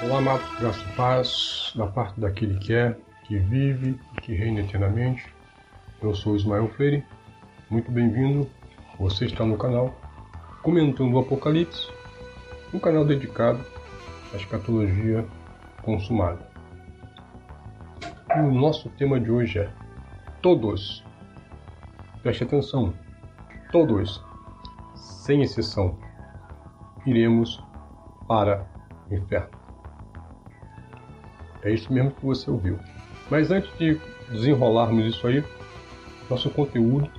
Olá, amados, graça e paz da parte daquele que é, que vive e que reina eternamente. Eu sou Ismael Freire, muito bem-vindo. Você está no canal Comentando o Apocalipse, um canal dedicado à escatologia consumada. E o nosso tema de hoje é Todos. Preste atenção, todos, sem exceção, iremos para o inferno. É isso mesmo que você ouviu. Mas antes de desenrolarmos isso aí, nosso conteúdo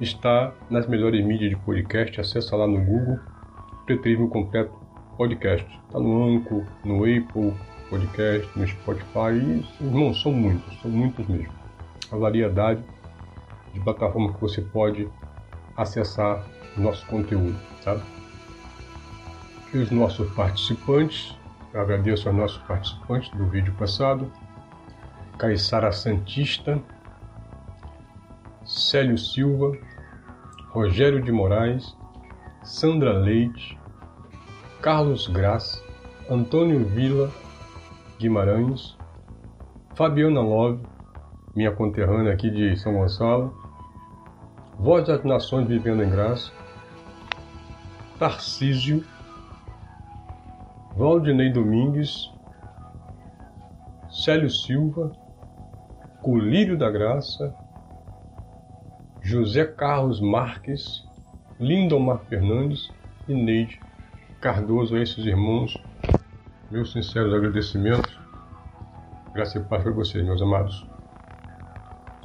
está nas melhores mídias de podcast. Acesse lá no Google, Preterismo Completo Podcast. Está no Anchor, no Apple Podcast, no Spotify. E, irmão, são muitos, são muitos mesmo. A variedade de plataforma que você pode acessar nosso conteúdo, tá? E os nossos participantes, eu agradeço aos nossos participantes do vídeo passado, Caissara Santista, Célio Silva, Rogério de Moraes, Sandra Leite, Carlos Graça, Antônio Vila Guimarães, Fabiana Love, minha conterrânea aqui de São Gonçalo, Voz das Nações Vivendo em Graça, Tarcísio, Valdinei Domingues, Célio Silva, Colírio da Graça, José Carlos Marques, Lindomar Fernandes e Neide Cardoso, a esses irmãos, meus sinceros agradecimentos. Graças e paz para vocês, meus amados.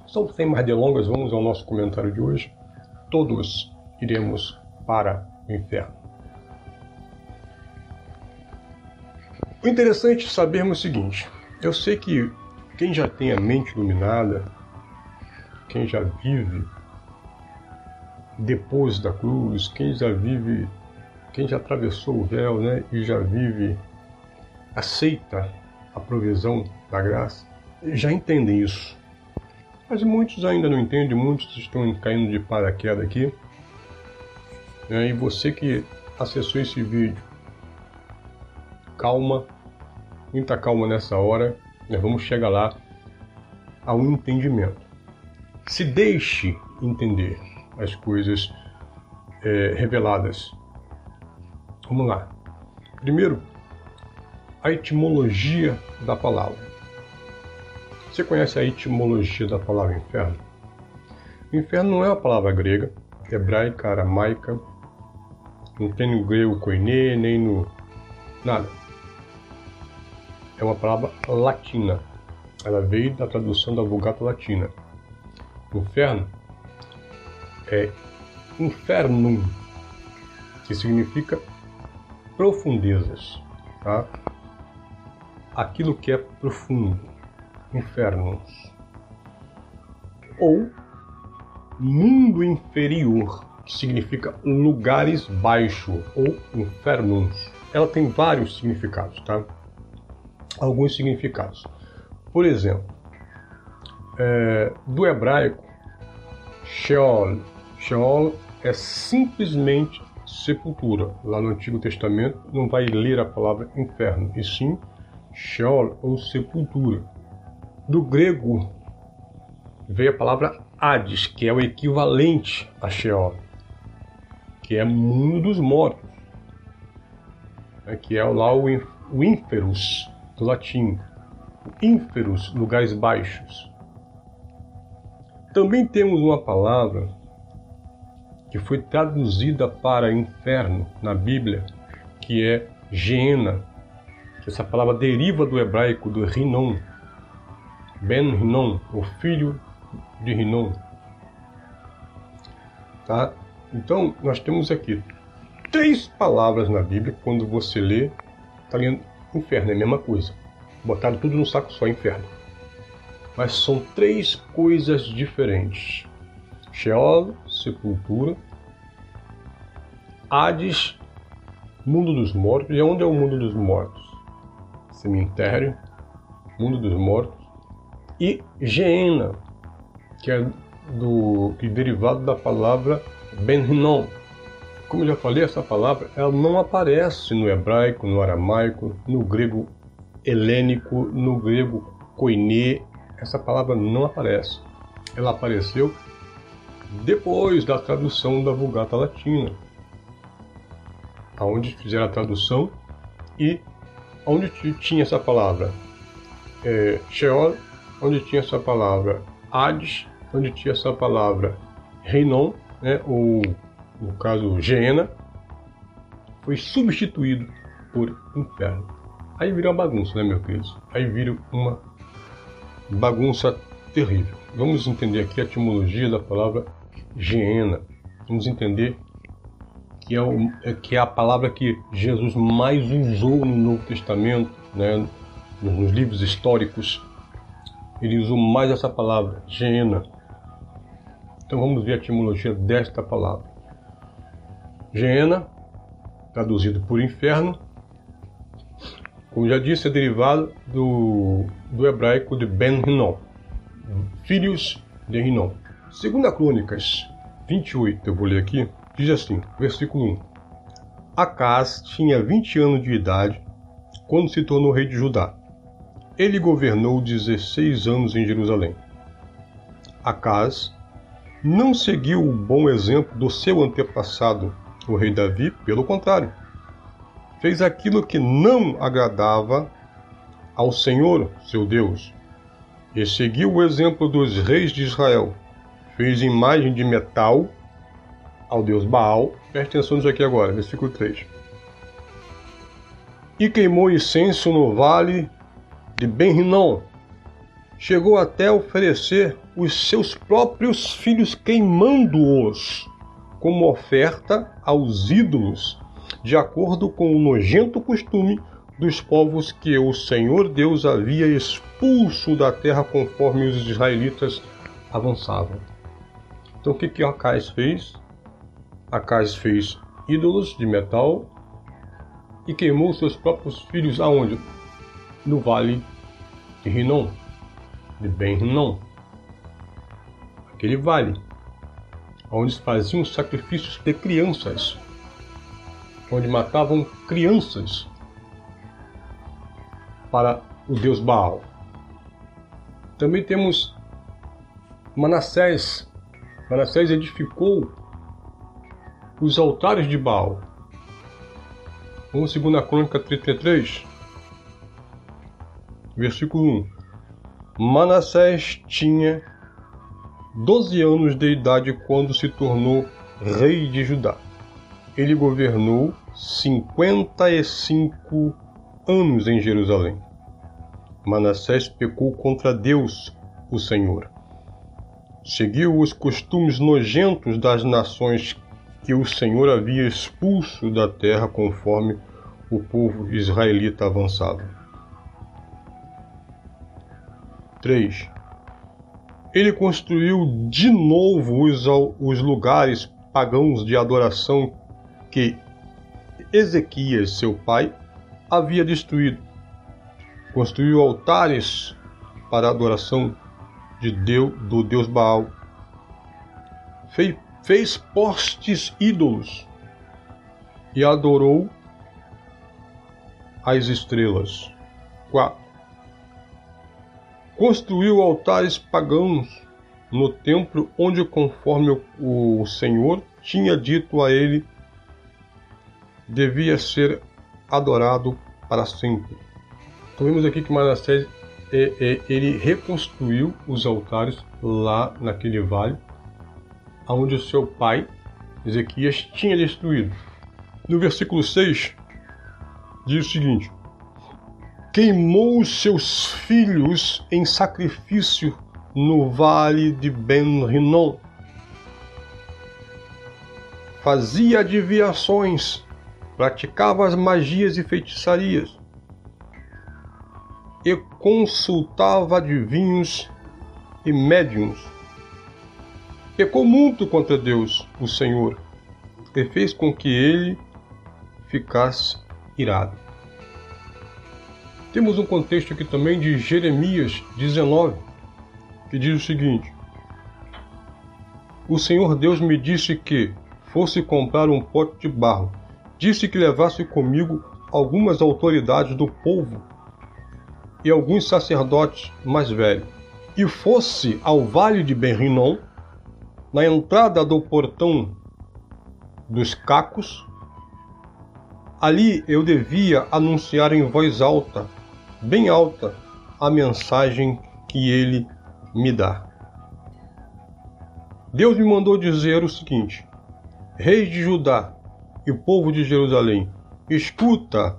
Então, sem mais delongas, vamos ao nosso comentário de hoje. Todos iremos para o inferno. O interessante é sabermos o seguinte: eu sei que quem já tem a mente iluminada, quem já vive depois da cruz, quem já vive, quem já atravessou o véu, né, e já vive, aceita a provisão da graça, já entendem isso. Mas muitos ainda não entendem, muitos estão caindo de paraquedas aqui. Né, e você que acessou esse vídeo, calma, muita calma nessa hora, nós vamos chegar lá a um entendimento. Se deixe entender as coisas é, reveladas. Vamos lá. Primeiro, a etimologia da palavra. Você conhece a etimologia da palavra inferno? O inferno não é uma palavra grega, hebraica, aramaica, não tem no grego koiné, nem no. nada é uma palavra latina. Ela veio da tradução da Vulgata Latina. Inferno é infernum, que significa profundezas, tá? Aquilo que é profundo, infernus. Ou mundo inferior, que significa lugares baixos, ou infernus. Ela tem vários significados, tá? Alguns significados. Por exemplo, é, do hebraico, Sheol. Sheol é simplesmente sepultura. Lá no Antigo Testamento não vai ler a palavra inferno, e sim Sheol ou sepultura. Do grego veio a palavra Hades, que é o equivalente a Sheol, que é mundo dos mortos, né, que é lá o, o ínferos, do latim, ínferos, lugares baixos. Também temos uma palavra que foi traduzida para inferno na Bíblia, que é Geena. Essa palavra deriva do hebraico do Rinon, Ben Rinon, o filho de Rinon. Tá? Então, nós temos aqui três palavras na Bíblia, quando você lê, está lendo Inferno é a mesma coisa. Botaram tudo no saco só, inferno. Mas são três coisas diferentes: Sheol, sepultura, Hades, mundo dos mortos. E onde é o mundo dos mortos? Cemitério, mundo dos mortos. E Geena, que é do que é derivado da palavra Ben-Hinom, Como eu já falei, essa palavra ela não aparece no hebraico, no aramaico, no grego helênico, no grego koiné. Essa palavra não aparece. Ela apareceu depois da tradução da Vulgata Latina, aonde fizeram a tradução e onde tinha essa palavra é, Sheol, onde tinha essa palavra Hades, onde tinha essa palavra Reinon, né, ou no caso Geena, foi substituído por inferno. Aí vira uma bagunça, né, meu querido? Aí vira uma bagunça terrível. Vamos entender aqui a etimologia da palavra Geena. Vamos entender que é, o, é, que é a palavra que Jesus mais usou no Novo Testamento, né, nos livros históricos. Ele usou mais essa palavra, Geena. Então vamos ver a etimologia desta palavra. Geena, traduzido por inferno, como já disse, é derivado do, do hebraico de Ben Hinnom, filhos de Hinnom. Segundo a Crônicas 28, eu vou ler aqui, diz assim, versículo 1. Acas tinha 20 anos de idade quando se tornou rei de Judá. Ele governou 16 anos em Jerusalém. Acas não seguiu o bom exemplo do seu antepassado, o rei Davi, pelo contrário. Fez aquilo que não agradava ao Senhor, seu Deus, e seguiu o exemplo dos reis de Israel. Fez imagem de metal ao deus Baal. Preste atenção nisso aqui agora, versículo 3. E queimou incenso no vale de Ben-Rinon. Chegou até a oferecer os seus próprios filhos queimando-os como oferta aos ídolos, de acordo com o nojento costume dos povos que o Senhor Deus havia expulso da terra conforme os israelitas avançavam. Então o que que Acais fez? Acais fez ídolos de metal e queimou seus próprios filhos aonde? No vale de Rinom, de Ben Rinom. Aquele vale onde faziam sacrifícios de crianças, onde matavam crianças para o deus Baal. Também temos Manassés. Manassés edificou os altares de Baal. Vamos segundo a crônica 33, versículo 1. Manassés tinha 12 anos de idade quando se tornou rei de Judá. Ele governou 55 anos em Jerusalém. Manassés pecou contra Deus, o Senhor. Seguiu os costumes nojentos das nações que o Senhor havia expulso da terra conforme o povo israelita avançava. 3 ele construiu de novo os, os lugares pagãos de adoração que Ezequias, seu pai, havia destruído. Construiu altares para adoração de Deus, do Deus Baal. Fez, fez postes ídolos e adorou as estrelas. 4 construiu altares pagãos no templo onde, conforme o Senhor tinha dito a ele, devia ser adorado para sempre. Então vemos aqui que Manassés é, é, ele reconstruiu os altares lá naquele vale, onde o seu pai Ezequias tinha destruído. No versículo 6 diz o seguinte: queimou seus filhos em sacrifício no vale de Ben-Rinon. Fazia adivinhações, praticava as magias e feitiçarias, e consultava adivinhos e médiums. Pecou muito contra Deus, o Senhor, e fez com que ele ficasse irado. Temos um contexto aqui também de Jeremias 19, que diz o seguinte: O Senhor Deus me disse que fosse comprar um pote de barro. Disse que levasse comigo algumas autoridades do povo e alguns sacerdotes mais velhos, e fosse ao vale de Ben-Rinon, na entrada do portão dos cacos, ali eu devia anunciar em voz alta, bem alta, a mensagem que ele me dá. Deus me mandou dizer o seguinte: Reis de Judá e povo de Jerusalém, escuta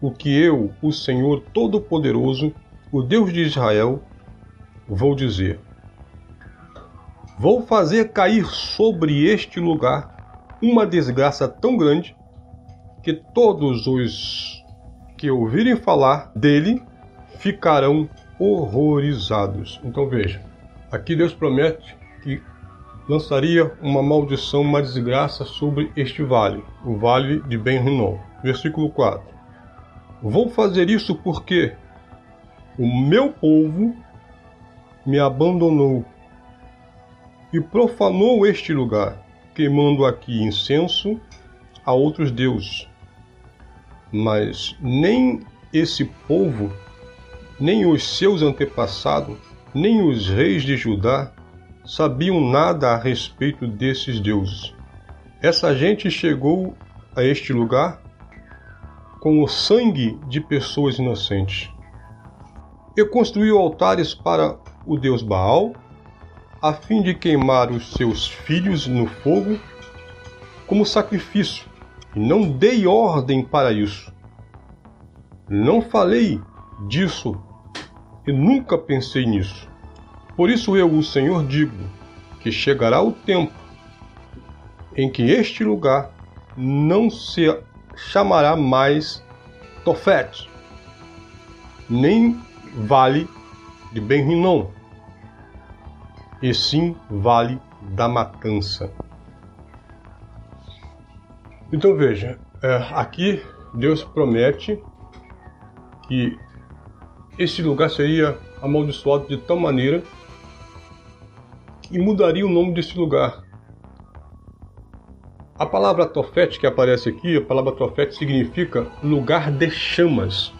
o que eu, o Senhor Todo-Poderoso, o Deus de Israel, vou dizer. Vou fazer cair sobre este lugar uma desgraça tão grande que todos os que ouvirem falar dele ficarão horrorizados. Então veja, aqui Deus promete que lançaria uma maldição, uma desgraça sobre este vale, o vale de Ben-Rinom. Versículo 4. Vou fazer isso porque o meu povo me abandonou e profanou este lugar, queimando aqui incenso a outros deuses. Mas nem esse povo, nem os seus antepassados, nem os reis de Judá sabiam nada a respeito desses deuses. Essa gente chegou a este lugar com o sangue de pessoas inocentes. E construiu altares para o deus Baal, a fim de queimar os seus filhos no fogo como sacrifício, não dei ordem para isso. Não falei disso e nunca pensei nisso. Por isso eu, o Senhor, digo que chegará o tempo em que este lugar não se chamará mais Tofete, nem Vale de Ben-Rinom, e sim Vale da Matança. Então veja, é, aqui Deus promete que esse lugar seria amaldiçoado de tal maneira e mudaria o nome desse lugar. A palavra Tofete que aparece aqui, a palavra Tofete significa lugar de chamas.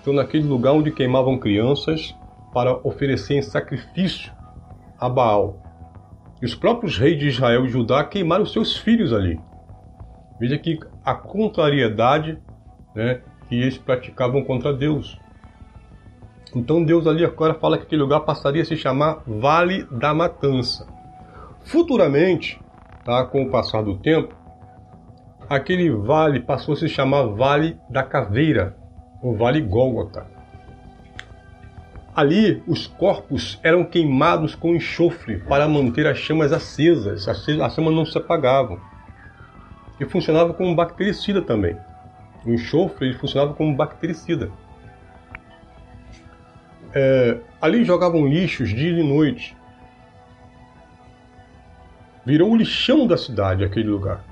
Então, naquele lugar onde queimavam crianças para oferecerem sacrifício a Baal. E os próprios reis de Israel e Judá queimaram seus filhos ali. Veja que a contrariedade né, que eles praticavam contra Deus. Então Deus ali agora fala que aquele lugar passaria a se chamar Vale da Matança. Futuramente, tá, com o passar do tempo, aquele vale passou a se chamar Vale da Caveira, ou Vale Gólgota. Ali, os corpos eram queimados com enxofre para manter as chamas acesas, as chamas não se apagavam. E funcionava como bactericida também. O enxofre funcionava como bactericida. É, ali jogavam lixos dia e noite. Virou o lixão da cidade aquele lugar.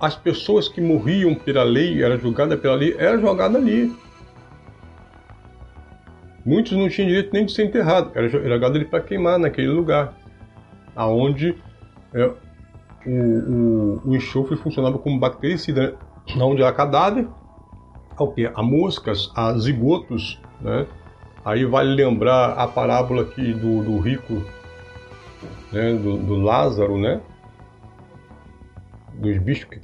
As pessoas que morriam pela lei, era julgada pela lei, era jogada ali. Muitos não tinham direito nem de ser enterrado, era jogado ali para queimar naquele lugar, aonde é, o, o, o, enxofre funcionava como bactericida, né? onde há cadáver, ao que? A moscas, a zigotos, né? Aí vale lembrar a parábola aqui do, do rico, né? do, do Lázaro, né? Dos bichos que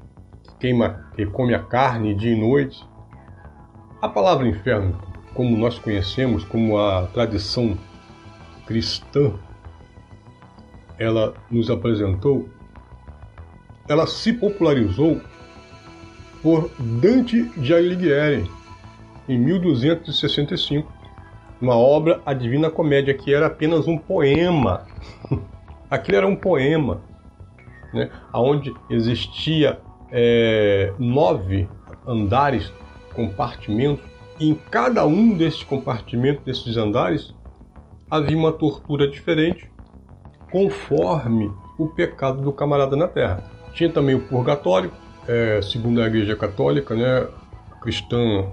queima, que come a carne dia e noite. A palavra inferno, como nós conhecemos, como a tradição cristã, ela nos apresentou, ela se popularizou por Dante Alighieri em 1265, uma obra A Divina Comédia que era apenas um poema. Aquilo era um poema, né, onde existia é, nove andares, compartimentos, e em cada um desses compartimentos, desses andares, havia uma tortura diferente, conforme o pecado do camarada na terra. Tinha também o purgatório, é, segundo a Igreja Católica, né, cristã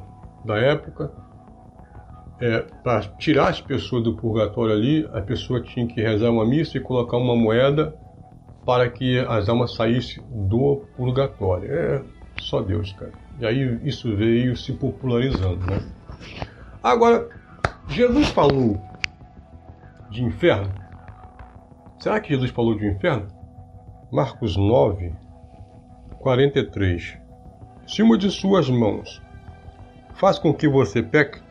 da época, é, para tirar as pessoas do purgatório ali, a pessoa tinha que rezar uma missa e colocar uma moeda para que as almas saíssem do purgatório. É só Deus, cara. E aí isso veio se popularizando, né? Agora, Jesus falou de inferno? Será que Jesus falou de inferno? Marcos 9, 43. Se uma de suas mãos faz com que você peque,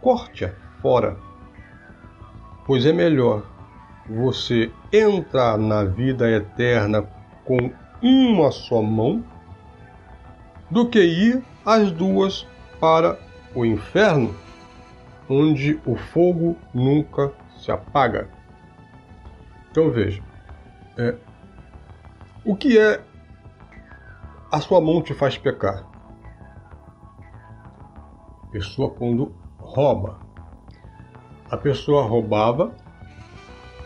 corte-a fora, pois é melhor você entrar na vida eterna com uma só mão do que ir as duas para o inferno, onde o fogo nunca se apaga. Então veja, é, o que é a sua mão te faz pecar? Pessoa quando rouba. A pessoa roubava,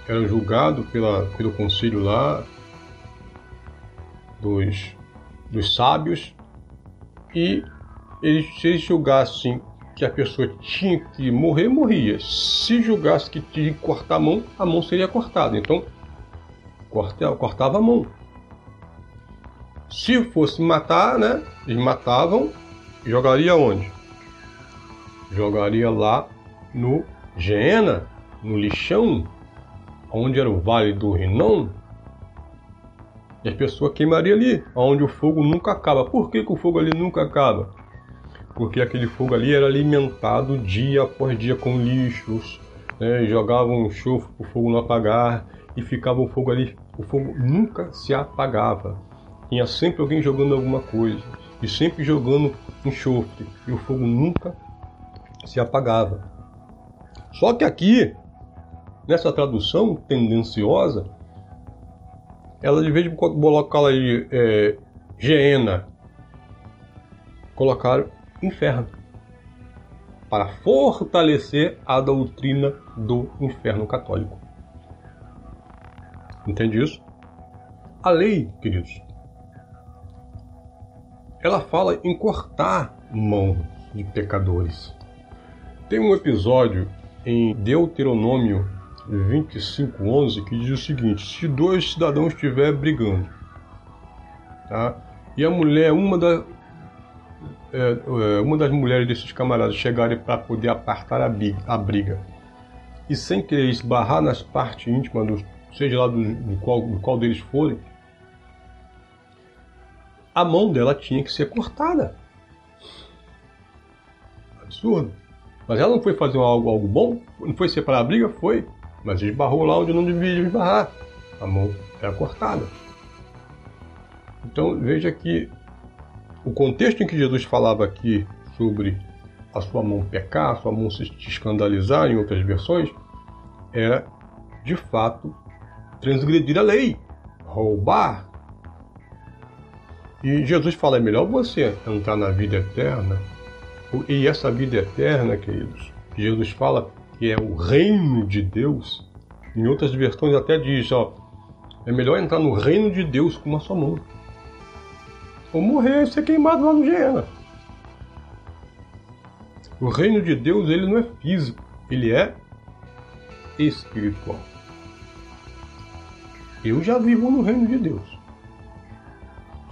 era julgado pela, pelo conselho lá dos, dos sábios e eles, se eles julgassem que a pessoa tinha que morrer, morria. Se julgasse que tinha que cortar a mão, a mão seria cortada. Então, cortava a mão. Se fosse matar, né? Eles matavam, jogaria onde? Jogaria lá no Geena, no lixão, onde era o Vale do Rinon. E a pessoa queimaria ali, onde o fogo nunca acaba. Por que, que o fogo ali nunca acaba? Porque aquele fogo ali era alimentado dia após dia com lixos, né? jogavam enxofre para o fogo não apagar e ficava o fogo ali. O fogo nunca se apagava. Tinha sempre alguém jogando alguma coisa e sempre jogando enxofre e o fogo nunca se apagava. Só que aqui, nessa tradução tendenciosa, ela de vez de colocar aí é, Geena, colocaram inferno para fortalecer a doutrina do inferno católico. Entende isso? A lei, queridos, ela fala em cortar mão de pecadores. Tem um episódio em Deuteronômio 25:11 que diz o seguinte: se dois cidadãos estiverem brigando, tá? E a mulher, uma, da, é, é, uma das mulheres desses camaradas chegarem para poder apartar a briga, a briga, e sem querer esbarrar nas partes íntimas, do, seja lá do, do, qual, do qual deles forem, a mão dela tinha que ser cortada. Absurdo. Mas ela não foi fazer algo, algo bom, não foi separar a briga, foi. Mas esbarrou lá onde não devia esbarrar. A mão era cortada. Então veja que o contexto em que Jesus falava aqui sobre a sua mão pecar, a sua mão se escandalizar, em outras versões, era de fato transgredir a lei, roubar, e Jesus fala: é melhor você entrar na vida eterna. E essa vida eterna, queridos, Jesus fala que é o reino de Deus. Em outras versões até diz: ó, é melhor entrar no reino de Deus com uma só mão. Ou morrer e ser queimado lá no Geena. O reino de Deus ele não é físico, ele é espiritual. Eu já vivo no reino de Deus.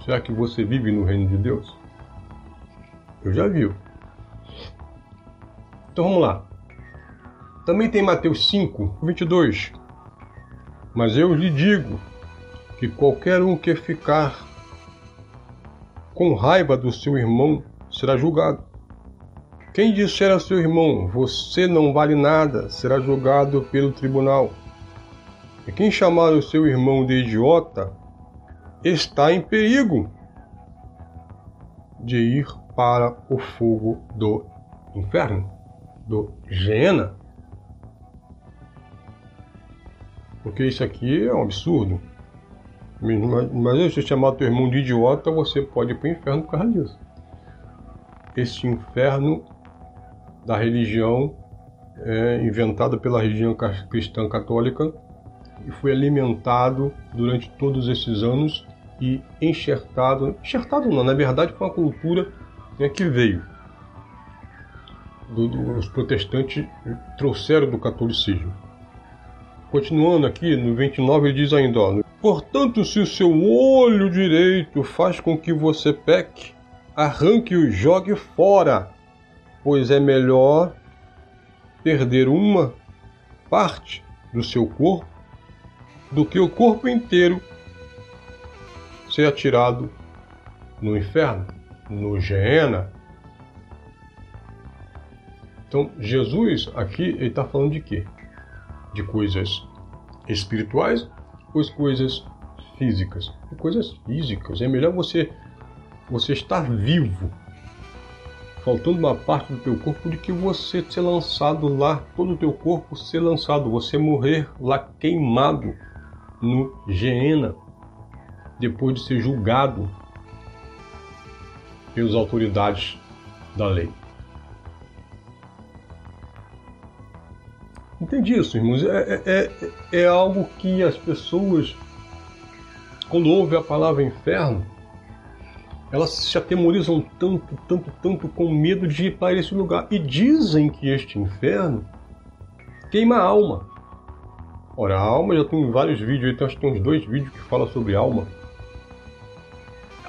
Será que você vive no reino de Deus? Eu já viu. Então vamos lá. Também tem Mateus 5, 22. Mas eu lhe digo que qualquer um que ficar com raiva do seu irmão será julgado. Quem disser a seu irmão, você não vale nada, será julgado pelo tribunal. E quem chamar o seu irmão de idiota, está em perigo de ir para o fogo do inferno, do Gena. Porque isso aqui é um absurdo. Mas se chamar teu irmão de idiota, você pode ir para o inferno por causa disso. Esse inferno da religião é inventado pela religião cristã católica e foi alimentado durante todos esses anos e enxertado. Enxertado não, na verdade foi uma cultura né, que veio. Do, do, os protestantes trouxeram do catolicismo. Continuando aqui, no 29 ele diz ainda, ó, Portanto, se o seu olho direito faz com que você peque, arranque-o e jogue fora, pois é melhor perder uma parte do seu corpo do que o corpo inteiro ser atirado no inferno, no Geena. Então, Jesus aqui ele está falando de quê? De coisas espirituais ou coisas físicas? De coisas físicas. É melhor você você estar vivo, faltando uma parte do teu corpo, do que você ser lançado lá, todo o teu corpo ser lançado, você morrer lá queimado no Geena, depois de ser julgado pelas autoridades da lei. Entendi isso, irmãos. É, é, é, é algo que as pessoas, quando ouvem a palavra inferno, elas se atemorizam tanto, tanto, tanto com medo de ir para esse lugar. E dizem que este inferno queima a alma. Ora, a alma já tem vários vídeos, então acho que tem uns dois vídeos que falam sobre alma.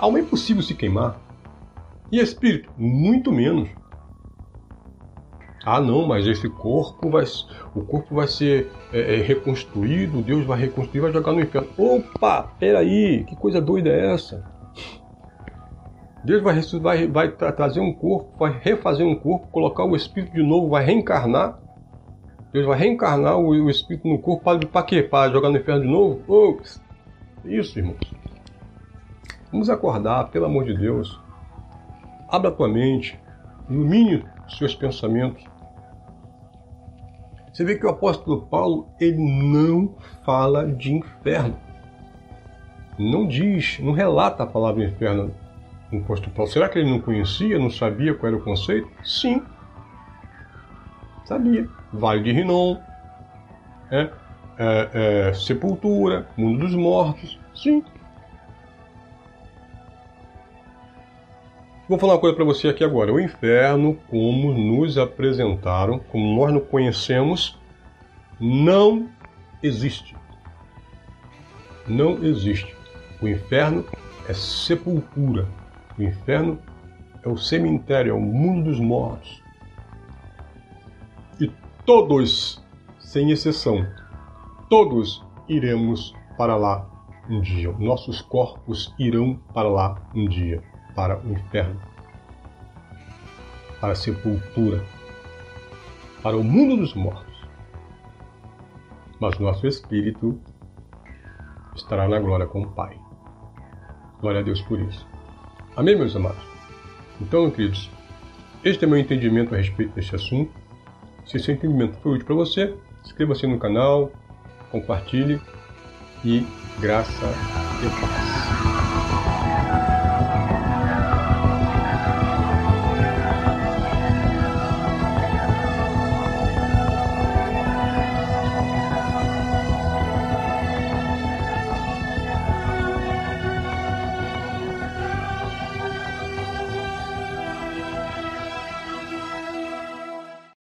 Alma é impossível se queimar. E espírito? Muito menos. Ah, não, mas esse corpo vai, o corpo vai ser é, é, reconstruído, Deus vai reconstruir, vai jogar no inferno. Opa, peraí, que coisa doida é essa? Deus vai, vai, vai trazer um corpo, vai refazer um corpo, colocar o espírito de novo, vai reencarnar. Deus vai reencarnar o, o espírito no corpo para, quê? Para jogar no inferno de novo? Isso, irmãos. Vamos acordar, pelo amor de Deus. Abra tua mente, ilumine seus pensamentos. Você vê que o apóstolo Paulo ele não fala de inferno. Não diz, não relata a palavra inferno no apóstolo Paulo. Será que ele não conhecia, não sabia qual era o conceito? Sim. Sabia. Vale de Rinom, é, é, é, Sepultura, Mundo dos Mortos. Sim. Vou falar uma coisa para você aqui agora. O inferno, como nos apresentaram, como nós não conhecemos, não existe. Não existe. O inferno é sepultura. O inferno é o cemitério, é o mundo dos mortos. E todos, sem exceção, todos iremos para lá um dia. Nossos corpos irão para lá um dia para o inferno, para a sepultura, para o mundo dos mortos. Mas nosso espírito estará na glória com o Pai. Glória a Deus por isso. Amém, meus amados? Então, queridos, este é meu entendimento a respeito deste assunto. Se esse entendimento foi útil para você, inscreva-se no canal, compartilhe e graça e paz.